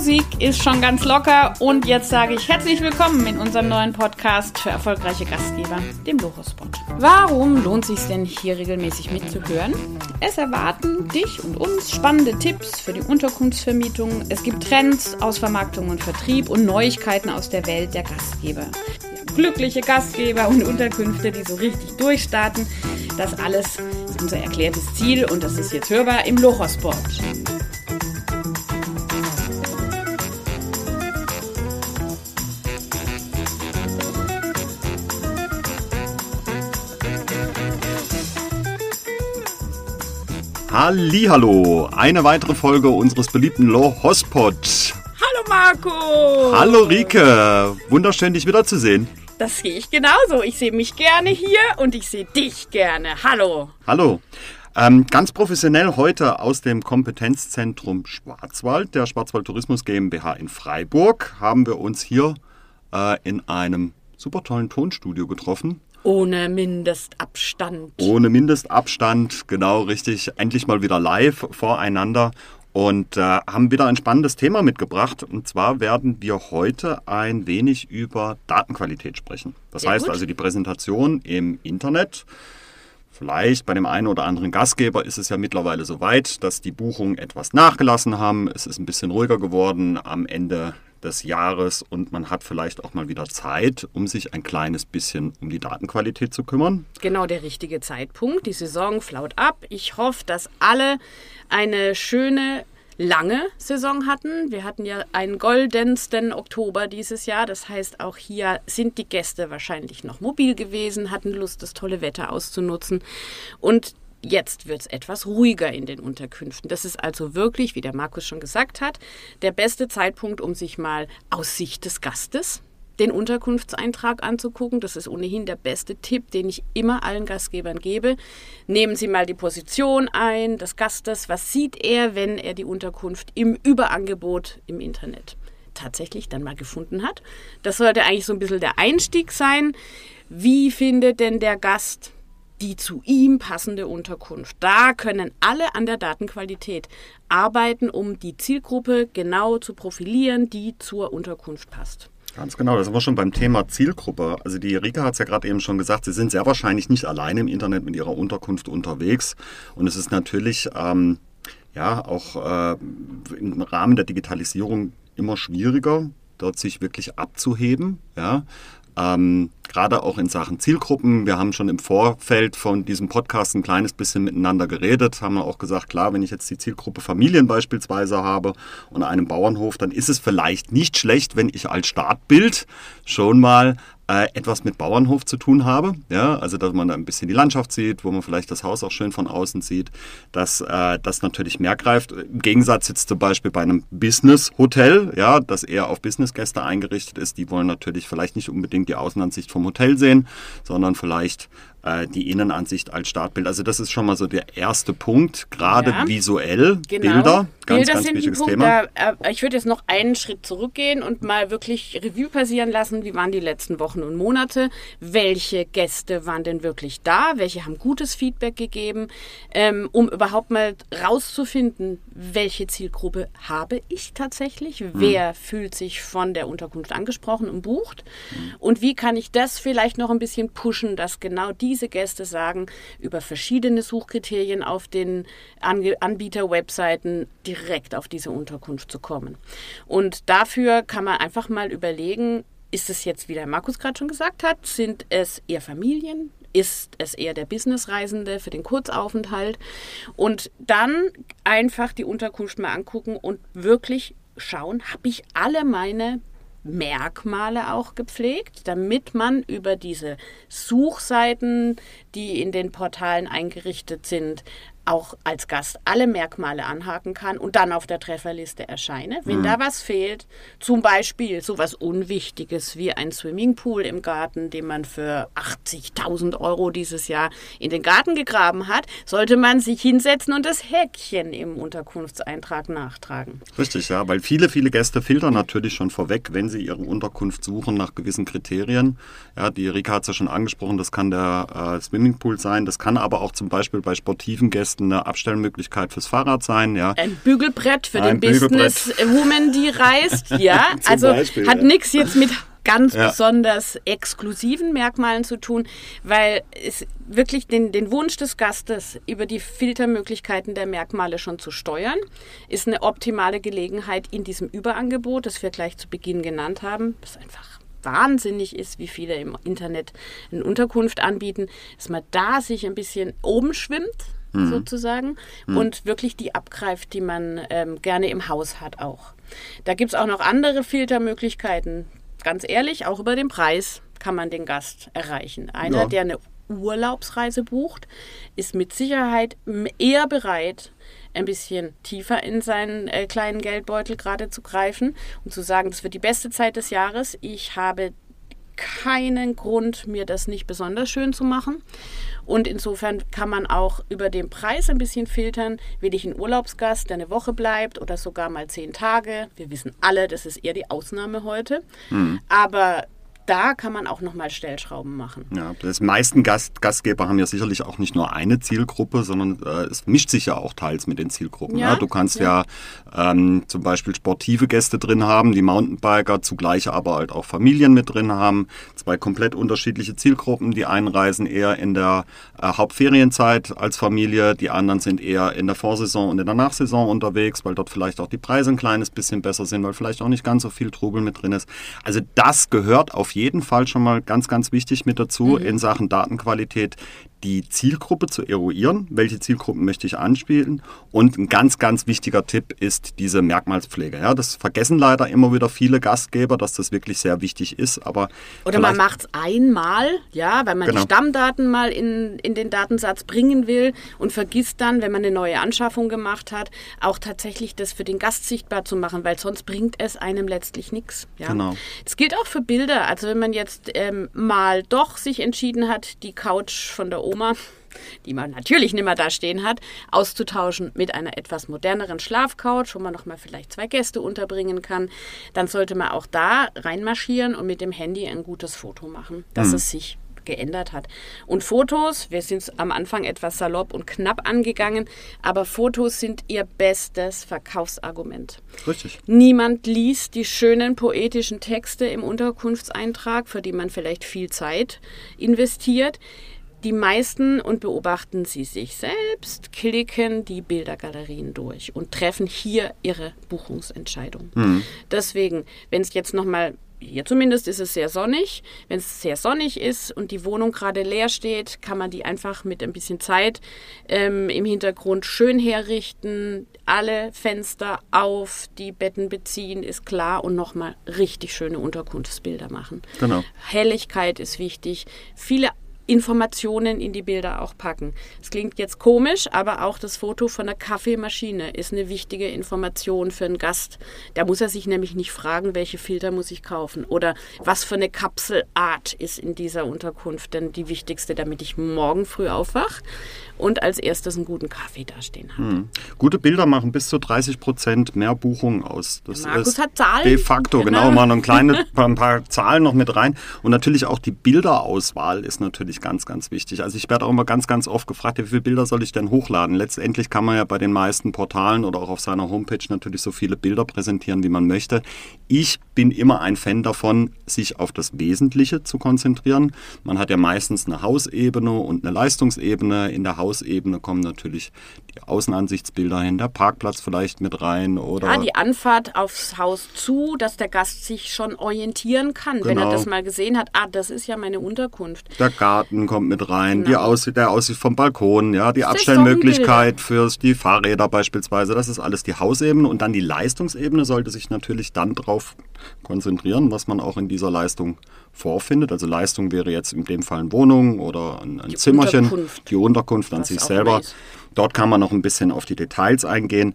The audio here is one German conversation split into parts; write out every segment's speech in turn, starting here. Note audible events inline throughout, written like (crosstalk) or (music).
Musik ist schon ganz locker und jetzt sage ich herzlich willkommen in unserem neuen Podcast für erfolgreiche Gastgeber, dem Lochospot. Warum lohnt sich denn hier regelmäßig mitzuhören? Es erwarten dich und uns spannende Tipps für die Unterkunftsvermietung. Es gibt Trends aus Vermarktung und Vertrieb und Neuigkeiten aus der Welt der Gastgeber. Glückliche Gastgeber und Unterkünfte, die so richtig durchstarten. Das alles ist unser erklärtes Ziel und das ist jetzt hörbar im Lochospot. Hallo, eine weitere Folge unseres beliebten Low Hospot. Hallo Marco! Hallo Rike, wunderschön dich wiederzusehen. Das sehe ich genauso. Ich sehe mich gerne hier und ich sehe dich gerne. Hallo. Hallo. Ähm, ganz professionell heute aus dem Kompetenzzentrum Schwarzwald, der Schwarzwald Tourismus GmbH in Freiburg, haben wir uns hier äh, in einem super tollen Tonstudio getroffen. Ohne Mindestabstand. Ohne Mindestabstand, genau richtig. Endlich mal wieder live voreinander und äh, haben wieder ein spannendes Thema mitgebracht. Und zwar werden wir heute ein wenig über Datenqualität sprechen. Das Sehr heißt gut. also die Präsentation im Internet. Vielleicht bei dem einen oder anderen Gastgeber ist es ja mittlerweile so weit, dass die Buchungen etwas nachgelassen haben. Es ist ein bisschen ruhiger geworden am Ende des Jahres und man hat vielleicht auch mal wieder Zeit, um sich ein kleines bisschen um die Datenqualität zu kümmern. Genau der richtige Zeitpunkt. Die Saison flaut ab. Ich hoffe, dass alle eine schöne lange Saison hatten. Wir hatten ja einen goldensten Oktober dieses Jahr. Das heißt, auch hier sind die Gäste wahrscheinlich noch mobil gewesen, hatten Lust, das tolle Wetter auszunutzen. Und Jetzt wird es etwas ruhiger in den Unterkünften. Das ist also wirklich, wie der Markus schon gesagt hat, der beste Zeitpunkt, um sich mal aus Sicht des Gastes den Unterkunftseintrag anzugucken. Das ist ohnehin der beste Tipp, den ich immer allen Gastgebern gebe. Nehmen Sie mal die Position ein des Gastes. Was sieht er, wenn er die Unterkunft im Überangebot im Internet tatsächlich dann mal gefunden hat? Das sollte eigentlich so ein bisschen der Einstieg sein. Wie findet denn der Gast die zu ihm passende Unterkunft. Da können alle an der Datenqualität arbeiten, um die Zielgruppe genau zu profilieren, die zur Unterkunft passt. Ganz genau, da sind wir schon beim Thema Zielgruppe. Also die Rika hat es ja gerade eben schon gesagt, Sie sind sehr wahrscheinlich nicht alleine im Internet mit Ihrer Unterkunft unterwegs. Und es ist natürlich ähm, ja auch äh, im Rahmen der Digitalisierung immer schwieriger, dort sich wirklich abzuheben. Ja? Ähm, gerade auch in Sachen Zielgruppen. Wir haben schon im Vorfeld von diesem Podcast ein kleines bisschen miteinander geredet, haben auch gesagt, klar, wenn ich jetzt die Zielgruppe Familien beispielsweise habe und einen Bauernhof, dann ist es vielleicht nicht schlecht, wenn ich als Startbild schon mal äh, etwas mit Bauernhof zu tun habe. Ja, also dass man da ein bisschen die Landschaft sieht, wo man vielleicht das Haus auch schön von außen sieht, dass äh, das natürlich mehr greift. Im Gegensatz jetzt zum Beispiel bei einem Business-Hotel, ja, das eher auf Businessgäste eingerichtet ist, die wollen natürlich vielleicht nicht unbedingt die Außenansicht vom Hotel sehen, sondern vielleicht die Innenansicht als Startbild. Also das ist schon mal so der erste Punkt, gerade ja, visuell, genau. Bilder, ganz, Bilder ganz wichtiges Thema. Da, äh, ich würde jetzt noch einen Schritt zurückgehen und mal wirklich Revue passieren lassen, wie waren die letzten Wochen und Monate, welche Gäste waren denn wirklich da, welche haben gutes Feedback gegeben, ähm, um überhaupt mal rauszufinden, welche Zielgruppe habe ich tatsächlich, mhm. wer fühlt sich von der Unterkunft angesprochen und bucht mhm. und wie kann ich das vielleicht noch ein bisschen pushen, dass genau die diese Gäste sagen, über verschiedene Suchkriterien auf den Anbieter-Webseiten direkt auf diese Unterkunft zu kommen. Und dafür kann man einfach mal überlegen, ist es jetzt, wie der Markus gerade schon gesagt hat, sind es eher Familien, ist es eher der Businessreisende für den Kurzaufenthalt und dann einfach die Unterkunft mal angucken und wirklich schauen, habe ich alle meine Merkmale auch gepflegt, damit man über diese Suchseiten, die in den Portalen eingerichtet sind, auch als Gast alle Merkmale anhaken kann und dann auf der Trefferliste erscheine. Wenn mhm. da was fehlt, zum Beispiel so was Unwichtiges wie ein Swimmingpool im Garten, den man für 80.000 Euro dieses Jahr in den Garten gegraben hat, sollte man sich hinsetzen und das Häkchen im Unterkunftseintrag nachtragen. Richtig, ja, weil viele, viele Gäste filtern natürlich schon vorweg, wenn sie ihre Unterkunft suchen nach gewissen Kriterien. Ja, die Rika hat es ja schon angesprochen, das kann der äh, Swimmingpool sein, das kann aber auch zum Beispiel bei sportiven Gästen Gästen eine Abstellmöglichkeit fürs Fahrrad sein. Ja. Ein Bügelbrett für Ein den Business-Woman, die reist. (laughs) Ja, also Beispiel, hat ja. nichts jetzt mit ganz ja. besonders exklusiven Merkmalen zu tun, weil es wirklich den, den Wunsch des Gastes über die Filtermöglichkeiten der Merkmale schon zu steuern, ist eine optimale Gelegenheit in diesem Überangebot, das wir gleich zu Beginn genannt haben, das einfach wahnsinnig ist, wie viele im Internet eine Unterkunft anbieten, dass man da sich ein bisschen oben schwimmt, mhm. sozusagen, mhm. und wirklich die abgreift, die man ähm, gerne im Haus hat auch. Da gibt es auch noch andere Filtermöglichkeiten ganz ehrlich, auch über den Preis kann man den Gast erreichen. Einer, ja. der eine Urlaubsreise bucht, ist mit Sicherheit eher bereit, ein bisschen tiefer in seinen äh, kleinen Geldbeutel gerade zu greifen und zu sagen, das wird die beste Zeit des Jahres. Ich habe keinen Grund, mir das nicht besonders schön zu machen. Und insofern kann man auch über den Preis ein bisschen filtern. Will ich einen Urlaubsgast, der eine Woche bleibt oder sogar mal zehn Tage? Wir wissen alle, das ist eher die Ausnahme heute. Mhm. Aber da kann man auch nochmal Stellschrauben machen. Ja, das meisten Gast, Gastgeber haben ja sicherlich auch nicht nur eine Zielgruppe, sondern äh, es mischt sich ja auch teils mit den Zielgruppen. Ja, ja. Du kannst ja, ja ähm, zum Beispiel sportive Gäste drin haben, die Mountainbiker, zugleich aber halt auch Familien mit drin haben. Zwei komplett unterschiedliche Zielgruppen. Die einen reisen eher in der äh, Hauptferienzeit als Familie, die anderen sind eher in der Vorsaison und in der Nachsaison unterwegs, weil dort vielleicht auch die Preise ein kleines bisschen besser sind, weil vielleicht auch nicht ganz so viel Trubel mit drin ist. Also das gehört auf jeden jeden Fall schon mal ganz, ganz wichtig mit dazu mhm. in Sachen Datenqualität die Zielgruppe zu eruieren, welche Zielgruppen möchte ich anspielen. Und ein ganz, ganz wichtiger Tipp ist diese Merkmalspflege. Ja, das vergessen leider immer wieder viele Gastgeber, dass das wirklich sehr wichtig ist. Aber Oder man macht es einmal, ja, weil man genau. die Stammdaten mal in, in den Datensatz bringen will und vergisst dann, wenn man eine neue Anschaffung gemacht hat, auch tatsächlich das für den Gast sichtbar zu machen, weil sonst bringt es einem letztlich nichts. Ja? Genau. Das gilt auch für Bilder. Also wenn man jetzt ähm, mal doch sich entschieden hat, die Couch von der Oma, die man natürlich nicht mehr da stehen hat, auszutauschen mit einer etwas moderneren Schlafcouch, wo man nochmal vielleicht zwei Gäste unterbringen kann, dann sollte man auch da reinmarschieren und mit dem Handy ein gutes Foto machen, dass mhm. es sich geändert hat. Und Fotos, wir sind am Anfang etwas salopp und knapp angegangen, aber Fotos sind ihr bestes Verkaufsargument. Richtig. Niemand liest die schönen poetischen Texte im Unterkunftseintrag, für die man vielleicht viel Zeit investiert. Die meisten, und beobachten Sie sich selbst, klicken die Bildergalerien durch und treffen hier ihre Buchungsentscheidung. Mhm. Deswegen, wenn es jetzt nochmal hier zumindest ist es sehr sonnig. Wenn es sehr sonnig ist und die Wohnung gerade leer steht, kann man die einfach mit ein bisschen Zeit ähm, im Hintergrund schön herrichten. Alle Fenster auf, die Betten beziehen, ist klar und nochmal richtig schöne Unterkunftsbilder machen. Genau. Helligkeit ist wichtig. Viele Informationen in die Bilder auch packen. Es klingt jetzt komisch, aber auch das Foto von der Kaffeemaschine ist eine wichtige Information für einen Gast. Da muss er sich nämlich nicht fragen, welche Filter muss ich kaufen oder was für eine Kapselart ist in dieser Unterkunft denn die wichtigste, damit ich morgen früh aufwache und als erstes einen guten Kaffee dastehen habe. Hm. Gute Bilder machen bis zu 30 Prozent mehr Buchungen aus. Das Markus ist hat Zahlen. De facto, genau, genau mal ein, kleine, ein (laughs) paar Zahlen noch mit rein. Und natürlich auch die Bilderauswahl ist natürlich ganz, ganz wichtig. Also ich werde auch immer ganz, ganz oft gefragt, wie viele Bilder soll ich denn hochladen? Letztendlich kann man ja bei den meisten Portalen oder auch auf seiner Homepage natürlich so viele Bilder präsentieren, wie man möchte. Ich bin immer ein Fan davon, sich auf das Wesentliche zu konzentrieren. Man hat ja meistens eine Hausebene und eine Leistungsebene. In der Haus Hausebene kommen natürlich die Außenansichtsbilder hin, der Parkplatz vielleicht mit rein oder. Ja, die Anfahrt aufs Haus zu, dass der Gast sich schon orientieren kann, genau. wenn er genau. das mal gesehen hat. Ah, das ist ja meine Unterkunft. Der Garten kommt mit rein, genau. die Aussicht, der Aussicht vom Balkon, ja, die Abstellmöglichkeit für die Fahrräder beispielsweise. Das ist alles die Hausebene und dann die Leistungsebene sollte sich natürlich dann darauf konzentrieren, was man auch in dieser Leistung vorfindet. Also Leistung wäre jetzt in dem Fall eine Wohnung oder ein, ein die Zimmerchen, Unterkunft. die Unterkunft an sich selber. Dort kann man noch ein bisschen auf die Details eingehen.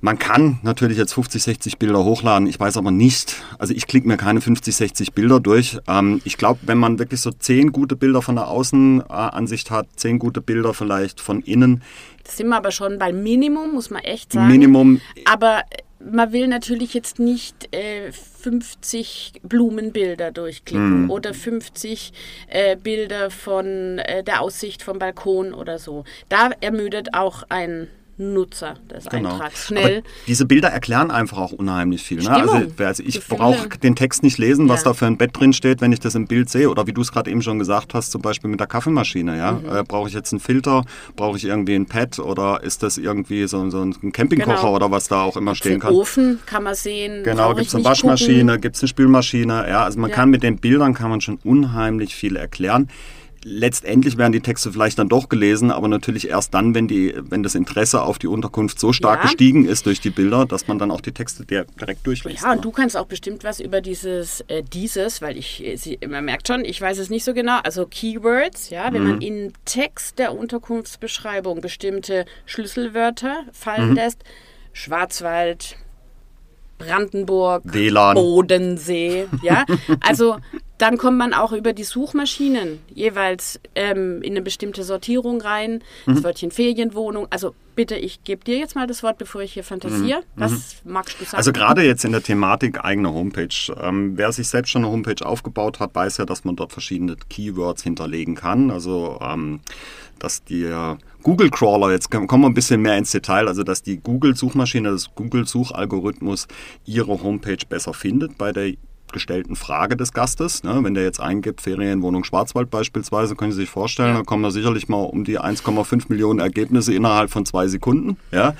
Man kann natürlich jetzt 50, 60 Bilder hochladen. Ich weiß aber nicht, also ich klicke mir keine 50, 60 Bilder durch. Ähm, ich glaube, wenn man wirklich so 10 gute Bilder von der Außenansicht hat, 10 gute Bilder vielleicht von innen. Das sind wir aber schon bei Minimum, muss man echt sagen. Minimum. Aber man will natürlich jetzt nicht äh, 50 Blumenbilder durchklicken Mhm. oder 50 äh, Bilder von äh, der Aussicht vom Balkon oder so. Da ermüdet auch ein Nutzer des Eintrags schnell. Aber diese Bilder erklären einfach auch unheimlich viel. Ne? Also, also ich brauche den Text nicht lesen, was Ja. da für ein Bett drin steht, wenn ich das im Bild sehe. Oder wie du es gerade eben schon gesagt hast, zum Beispiel mit der Kaffeemaschine. Ja? Mhm. Äh, brauche ich jetzt einen Filter? Brauche ich irgendwie ein Pad? Oder ist das irgendwie so, so ein Campingkocher Genau. oder was da auch immer stehen kann? Ofen kann man sehen. Genau, gibt es eine Waschmaschine, gibt es eine Spülmaschine. Ja, also man Ja. kann mit den Bildern kann man schon unheimlich viel erklären. Letztendlich werden die Texte vielleicht dann doch gelesen, aber natürlich erst dann, wenn, die, wenn das Interesse auf die Unterkunft so stark Ja. gestiegen ist durch die Bilder, dass man dann auch die Texte direkt durchliest. Ja, ne? und du kannst auch bestimmt was über dieses, äh, dieses, weil ich, äh, sie, man merkt schon, ich weiß es nicht so genau, also Keywords, ja, wenn Mhm. man im Text der Unterkunftsbeschreibung bestimmte Schlüsselwörter Mhm. fallen lässt, Schwarzwald, Brandenburg, WLAN. Bodensee, ja, also dann kommt man auch über die Suchmaschinen jeweils ähm, in eine bestimmte Sortierung rein, Mhm. das Wörtchen Ferienwohnung, also bitte, ich gebe dir jetzt mal das Wort, bevor ich hier fantasiere, was magst du sagen? Mhm. Also gerade jetzt in der Thematik eigene Homepage. Ähm, wer sich selbst schon eine Homepage aufgebaut hat, weiß ja, dass man dort verschiedene Keywords hinterlegen kann. Also ähm, dass die Google Crawler, jetzt kommen wir ein bisschen mehr ins Detail, also dass die Google-Suchmaschine, das Google-Suchalgorithmus ihre Homepage besser findet bei der gestellten Frage des Gastes. Ne? Wenn der jetzt eingibt, Ferienwohnung Schwarzwald beispielsweise, können Sie sich vorstellen, da kommen da sicherlich mal um die 1,5 Millionen Ergebnisse innerhalb von zwei Sekunden. Ja?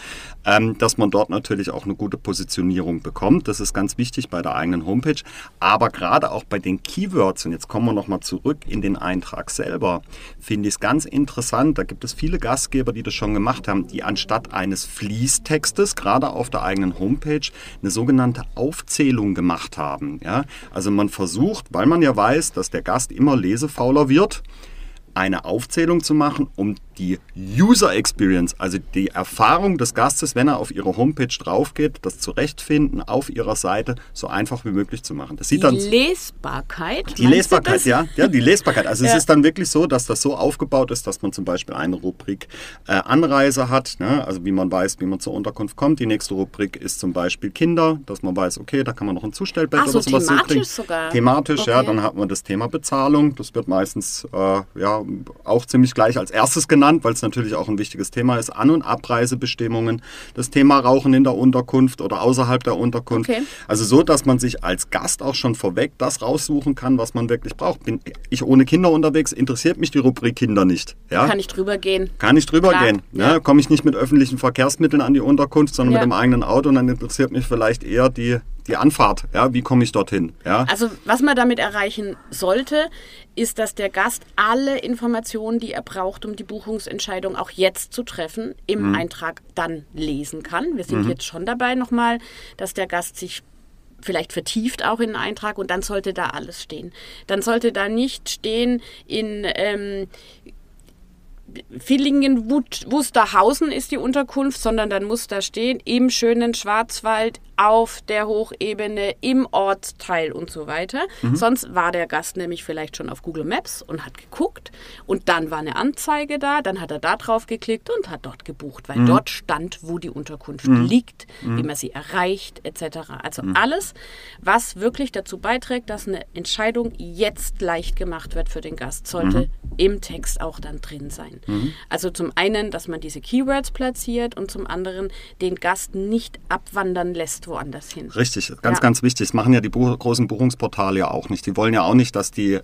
Ähm, dass man dort natürlich auch eine gute Positionierung bekommt. Das ist ganz wichtig bei der eigenen Homepage. Aber gerade auch bei den Keywords, und jetzt kommen wir nochmal zurück in den Eintrag selber, finde ich es ganz interessant. Da gibt es viele Gastgeber, die das schon gemacht haben, die anstatt eines Fließtextes, gerade auf der eigenen Homepage, eine sogenannte Aufzählung gemacht haben. Ja? Also man versucht, weil man ja weiß, dass der Gast immer lesefauler wird, eine Aufzählung zu machen, um die User Experience, also die Erfahrung des Gastes, wenn er auf ihre Homepage drauf geht, das Zurechtfinden auf ihrer Seite so einfach wie möglich zu machen. Das sieht die dann Lesbarkeit. die Lesbarkeit, ja, ja, die Lesbarkeit. Also Ja. es ist dann wirklich so, dass das so aufgebaut ist, dass man zum Beispiel eine Rubrik äh, Anreise hat, ne? also wie man weiß, wie man zur Unterkunft kommt. Die nächste Rubrik ist zum Beispiel Kinder, dass man weiß, okay, da kann man noch ein Zustellbett Ach so, oder sowas thematisch hinkriegen. sogar. Thematisch, ja. Okay. Dann hat man das Thema Bezahlung. Das wird meistens äh, ja auch ziemlich gleich als erstes genannt, weil es natürlich auch ein wichtiges Thema ist. An- und Abreisebestimmungen, das Thema Rauchen in der Unterkunft oder außerhalb der Unterkunft. Okay. Also so, dass man sich als Gast auch schon vorweg das raussuchen kann, was man wirklich braucht. Bin ich ohne Kinder unterwegs, interessiert mich die Rubrik Kinder nicht. Ja? Kann ich drüber gehen. Kann ich drüber Klar, gehen. ja. Ne? Komme ich nicht mit öffentlichen Verkehrsmitteln an die Unterkunft, sondern Ja. mit dem eigenen Auto und dann interessiert mich vielleicht eher die, die Anfahrt. Ja? Wie komme ich dorthin? Ja? Also was man damit erreichen sollte, ist, dass der Gast alle Informationen, die er braucht, um die Buchungsentscheidung auch jetzt zu treffen, im Eintrag dann lesen kann. Wir sind jetzt schon dabei nochmal, dass der Gast sich vielleicht vertieft auch in den Eintrag und dann sollte da alles stehen. Dann sollte da nicht stehen in ähm, Villingen Wusterhausen ist die Unterkunft, sondern dann muss da stehen im schönen Schwarzwald auf der Hochebene im Ortsteil und so weiter. Sonst war der Gast nämlich vielleicht schon auf Google Maps und hat geguckt. Und dann war eine Anzeige da, dann hat er da drauf geklickt und hat dort gebucht, weil dort stand, wo die Unterkunft liegt, wie man sie erreicht etc. Also alles, was wirklich dazu beiträgt, dass eine Entscheidung jetzt leicht gemacht wird für den Gast, sollte im Text auch dann drin sein. Also zum einen, dass man diese Keywords platziert und zum anderen den Gast nicht abwandern lässt woanders hin. Richtig, ganz, Ja. ganz wichtig. Das machen ja die großen Buchungsportale ja auch nicht. Die wollen ja auch nicht, dass die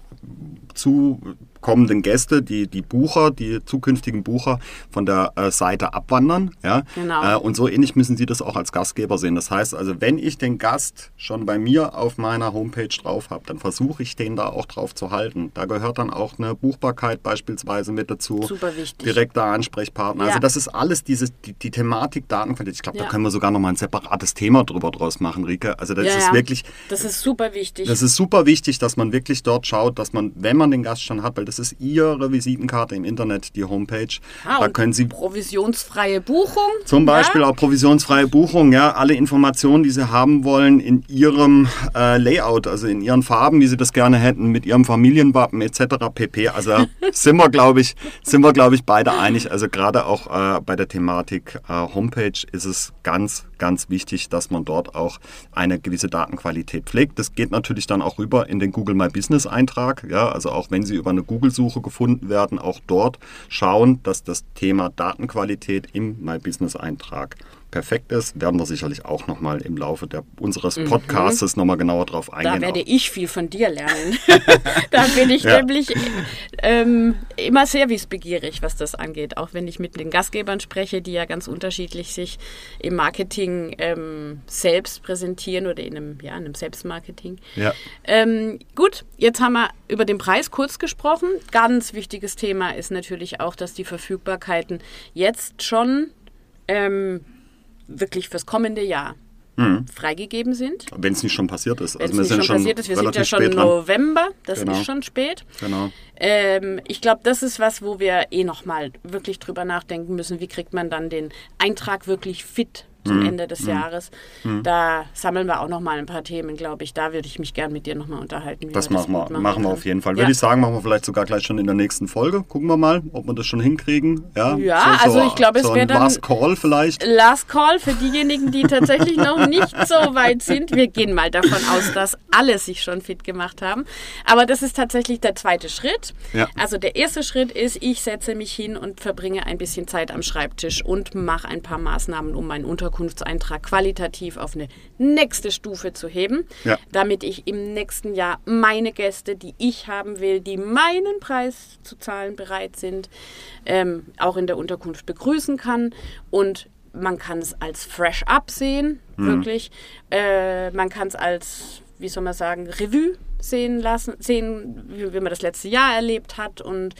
zukommenden Gäste, die, die Bucher, die zukünftigen Bucher von der äh, Seite abwandern. Ja? Genau. Äh, und so ähnlich müssen sie das auch als Gastgeber sehen. Das heißt also, wenn ich den Gast schon bei mir auf meiner Homepage drauf habe, dann versuche ich den da auch drauf zu halten. Da gehört dann auch eine Buchbarkeit beispielsweise mit dazu. Super wichtig. Direkter Ansprechpartner. Ja. Also das ist alles diese, die, die Thematik Datenqualität. Ich glaube, da Ja. können wir sogar noch mal ein separates Thema drüber draus machen, Rike. Also das Ja, ist wirklich, Das ist super wichtig. das ist super wichtig, dass man wirklich dort schaut, dass man, wenn man den Gast schon hat, weil das ist ihre Visitenkarte im Internet, die Homepage. Ah, da können Sie provisionsfreie Buchung. zum Beispiel ja? auch provisionsfreie Buchung, ja, alle Informationen, die Sie haben wollen in Ihrem äh, Layout, also in Ihren Farben, wie Sie das gerne hätten, mit Ihrem Familienwappen etc. pp. Also (laughs) sind wir, glaube ich, sind wir, glaube ich, beide einig. Also gerade auch äh, bei der Thematik äh, Homepage ist es ganz, ganz wichtig, dass man dort auch eine gewisse Datenqualität pflegt. Das geht natürlich dann auch rüber in den Google My Business Eintrag. Ja, also auch wenn Sie über eine Google-Suche gefunden werden, auch dort schauen, dass das Thema Datenqualität im My Business Eintrag perfekt ist, werden wir sicherlich auch nochmal im Laufe der, unseres mhm. Podcasts mhm. nochmal genauer drauf eingehen. Da werde auch. ich viel von dir lernen. (laughs) (laughs) da bin ich ja. nämlich ähm, immer sehr wissbegierig, was das angeht. Auch wenn ich mit den Gastgebern spreche, die ja ganz unterschiedlich sich im Marketing ähm, selbst präsentieren oder in einem, ja, in einem Selbstmarketing. Ja. Ähm, gut, jetzt haben wir über den Preis kurz gesprochen. Ganz wichtiges Thema ist natürlich auch, dass die Verfügbarkeiten jetzt schon ähm, wirklich fürs kommende Jahr mhm. freigegeben sind. Wenn es nicht schon passiert ist. Wenn also es nicht schon passiert ist, wir sind ja schon im November, das genau. ist schon spät. Genau. Ähm, ich glaube, das ist was, wo wir eh nochmal wirklich drüber nachdenken müssen, wie kriegt man dann den Eintrag wirklich fit zum mhm. Ende des mhm. Jahres. Mhm. Da sammeln wir auch noch mal ein paar Themen, glaube ich. Da würde ich mich gern mit dir noch mal unterhalten. das machen wir, machen, machen wir auf jeden Fall. Ja. Würde ich sagen, machen wir vielleicht sogar gleich schon in der nächsten Folge. Gucken wir mal, ob wir das schon hinkriegen. Ja, ja so, so, also ich glaube, so es wäre dann Last Call vielleicht. Last Call für diejenigen, die tatsächlich noch nicht so weit sind. Wir gehen mal davon aus, dass alle sich schon fit gemacht haben. Aber das ist tatsächlich der zweite Schritt. Ja. Also der erste Schritt ist, ich setze mich hin und verbringe ein bisschen Zeit am Schreibtisch und mache ein paar Maßnahmen, um mein Unterkunft Unterkunftseintrag qualitativ auf eine nächste Stufe zu heben, ja. damit ich im nächsten Jahr meine Gäste, die ich haben will, die meinen Preis zu zahlen bereit sind, ähm, auch in der Unterkunft begrüßen kann. Und man kann es als Fresh Up sehen, mhm. wirklich. Äh, man kann es als, wie soll man sagen, Revue sehen lassen, sehen, wie, wie, man das letzte Jahr erlebt hat und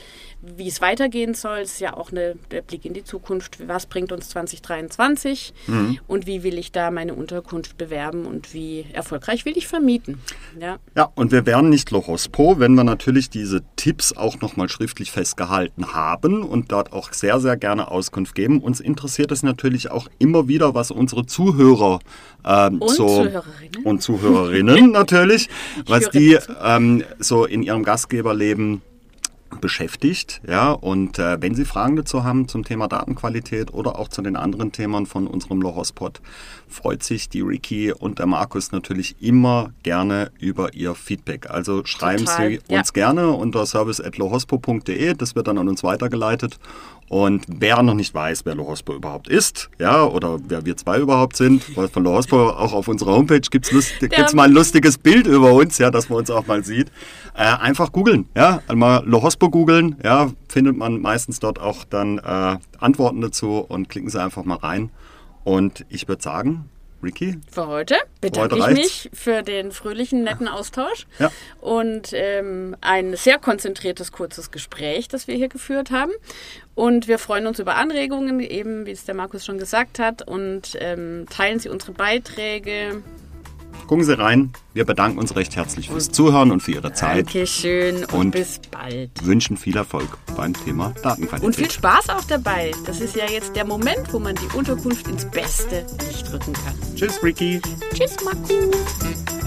wie es weitergehen soll. Es ist ja auch eine, der Blick in die Zukunft. Was bringt uns 2023 mhm. und wie will ich da meine Unterkunft bewerben und wie erfolgreich will ich vermieten? Ja, ja und wir wären nicht Lohospo, wenn wir natürlich diese Tipps auch nochmal schriftlich festgehalten haben und dort auch sehr, sehr gerne Auskunft geben. Uns interessiert es natürlich auch immer wieder, was unsere Zuhörer ähm, und so Zuhörerinnen. und Zuhörerinnen (laughs) natürlich, was die ähm, so in ihrem Gastgeberleben beschäftigt. Ja, und äh, wenn Sie Fragen dazu haben zum Thema Datenqualität oder auch zu den anderen Themen von unserem Lohospot, freut sich die Ricky und der Markus natürlich immer gerne über Ihr Feedback. Also schreiben Total, Sie ja. uns gerne unter service.lohospo.de, das wird dann an uns weitergeleitet. Und wer noch nicht weiß, wer Lohospo überhaupt ist, ja, oder wer wir zwei überhaupt sind, weil von Lohospo auch auf unserer Homepage gibt es mal ein lustiges Bild über uns, ja, dass man uns auch mal sieht. Äh, einfach googeln, ja, einmal Lohospo googeln, ja, findet man meistens dort auch dann äh, Antworten dazu und klicken Sie einfach mal rein. Und ich würde sagen, Ricky. Für heute bedanke heute ich mich für den fröhlichen, netten Austausch ja. und ähm, ein sehr konzentriertes, kurzes Gespräch, das wir hier geführt haben. Und wir freuen uns über Anregungen, eben wie es der Markus schon gesagt hat, und ähm, teilen Sie unsere Beiträge Gucken Sie rein. Wir bedanken uns recht herzlich fürs Zuhören und für Ihre Zeit. Dankeschön und, und bis bald. Wünschen viel Erfolg beim Thema Datenqualität. Und viel Spaß auch dabei. Das ist ja jetzt der Moment, wo man die Unterkunft ins beste Licht rücken kann. Tschüss, Ricky. Tschüss, Marco.